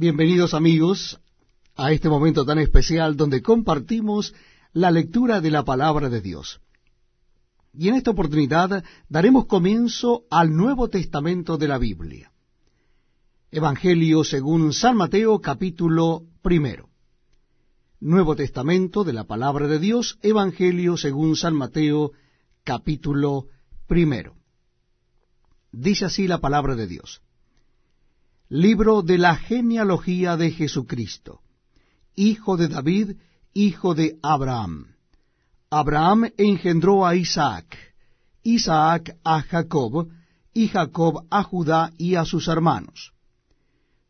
Bienvenidos amigos a este momento tan especial donde compartimos la lectura de la palabra de Dios. Y en esta oportunidad daremos comienzo al Nuevo Testamento de la Biblia. Evangelio según San Mateo capítulo primero. Nuevo Testamento de la palabra de Dios, Evangelio según San Mateo capítulo primero. Dice así la palabra de Dios. Libro de la genealogía de Jesucristo, hijo de David, hijo de Abraham. Abraham engendró a Isaac, Isaac a Jacob, y Jacob a Judá y a sus hermanos.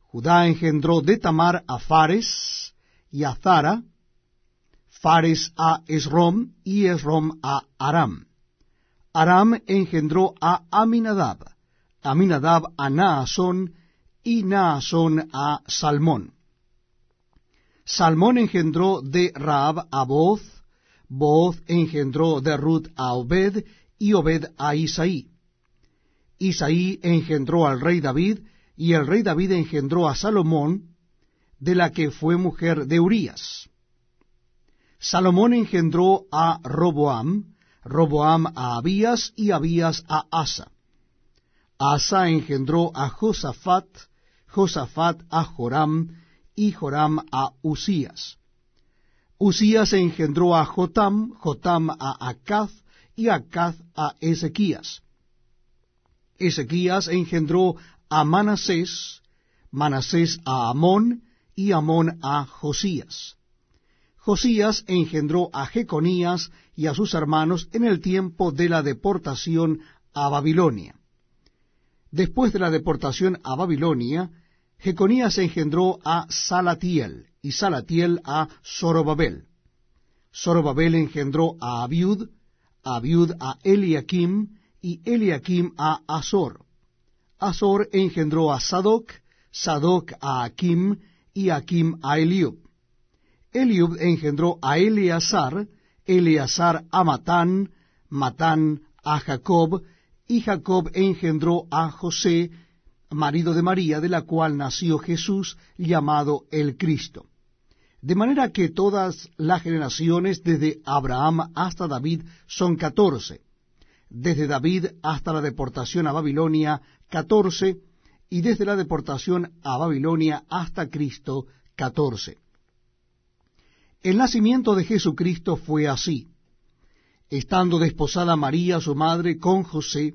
Judá engendró de Tamar a Fares y a Zara, Fares a Esrom y Esrom a Aram. Aram engendró a Aminadab, Aminadab a Naasón y Naasón a Salmón. Salmón engendró de Raab a Boz, Boz engendró de Ruth a Obed, y Obed a Isaí. Isaí engendró al rey David, y el rey David engendró a Salomón, de la que fue mujer de Urías. Salomón engendró a Roboam, Roboam a Abías, y Abías a Asa. Asa engendró a Josafat, Josafat a Joram, y Joram a Usías. Usías engendró a Jotam, Jotam a Acaz, y Acaz a Ezequías. Ezequías engendró a Manasés, Manasés a Amón, y Amón a Josías. Josías engendró a Jeconías y a sus hermanos en el tiempo de la deportación a Babilonia. Después de la deportación a Babilonia, Jeconías engendró a Salatiel, y Salatiel a Zorobabel. Zorobabel engendró a Abiud, Abiud a Eliakim, y Eliakim a Azor. Azor engendró a Sadoc, Sadoc a Akim, y Akim a Eliub. Eliub engendró a Eleazar, Eleazar a Matán, Matán a Jacob, y Jacob engendró a José, marido de María, de la cual nació Jesús, llamado el Cristo. De manera que todas las generaciones desde Abraham hasta David son catorce, desde David hasta la deportación a Babilonia catorce, y desde la deportación a Babilonia hasta Cristo catorce. El nacimiento de Jesucristo fue así. Estando desposada María, su madre, con José,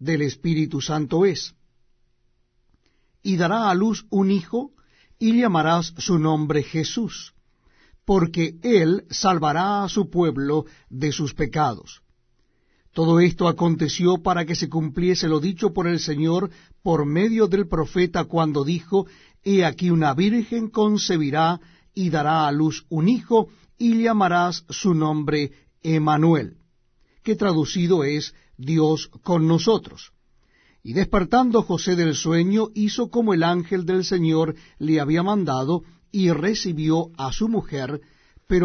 del Espíritu Santo es. Y dará a luz un hijo, y llamarás su nombre Jesús, porque él salvará a su pueblo de sus pecados. Todo esto aconteció para que se cumpliese lo dicho por el Señor por medio del profeta cuando dijo, He aquí una virgen concebirá y dará a luz un hijo, y llamarás su nombre Emanuel, que traducido es Dios con nosotros. Y despertando José del sueño, hizo como el ángel del Señor le había mandado, y recibió a su mujer,